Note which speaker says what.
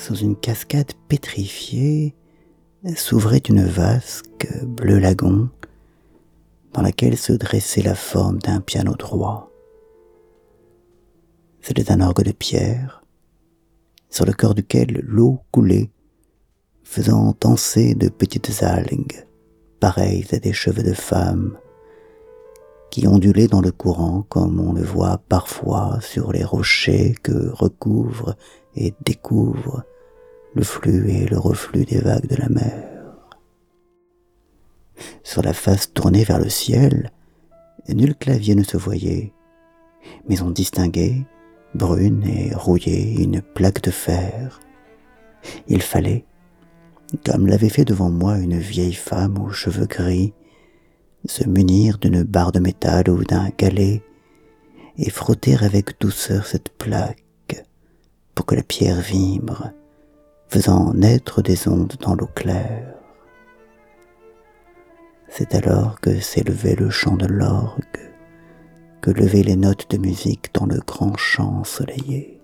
Speaker 1: sous une cascade pétrifiée, s'ouvrait une vasque bleu lagon dans laquelle se dressait la forme d'un piano droit. C'était un orgue de pierre, sur le corps duquel l'eau coulait, faisant danser de petites algues, pareilles à des cheveux de femme, qui ondulaient dans le courant comme on le voit parfois sur les rochers que recouvre et découvre le flux et le reflux des vagues de la mer. Sur la face tournée vers le ciel, nul clavier ne se voyait, mais on distinguait, brune et rouillée, une plaque de fer. Il fallait, comme l'avait fait devant moi une vieille femme aux cheveux gris, se munir d'une barre de métal ou d'un galet et frotter avec douceur cette plaque pour que la pierre vibre, faisant naître des ondes dans l'eau claire. C'est alors que s'élevait le chant de l'orgue, que levaient les notes de musique dans le grand champ ensoleillé.